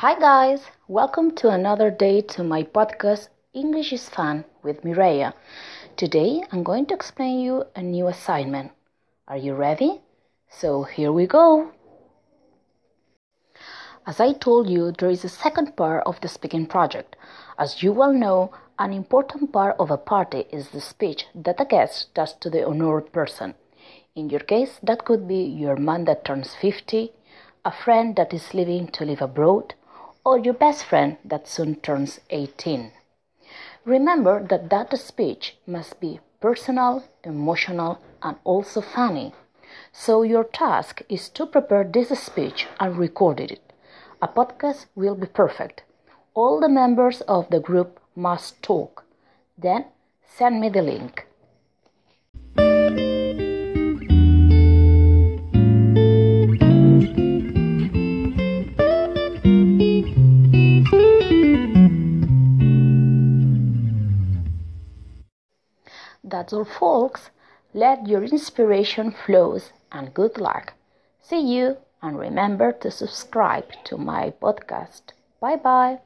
Hi, guys. Welcome to another day to my podcast English is Fun with Mireia. Today I'm going to explain you a new assignment. Are you ready? So here we go. As I told you, there is a second part of the speaking project. As you well know, an important part of a party is the speech that a guest does to the honored person. In your case, that could be your man that turns 50, a friend that is leaving to live abroad, or your best friend that soon turns 18. Remember that that speech must be personal, emotional, and also funny. So your task is to prepare this speech and record it. A podcast will be perfect. All the members of the group must talk. Then send me the link. That's all, folks. Let your inspiration flows and good luck. See you and remember to subscribe to my podcast. Bye bye.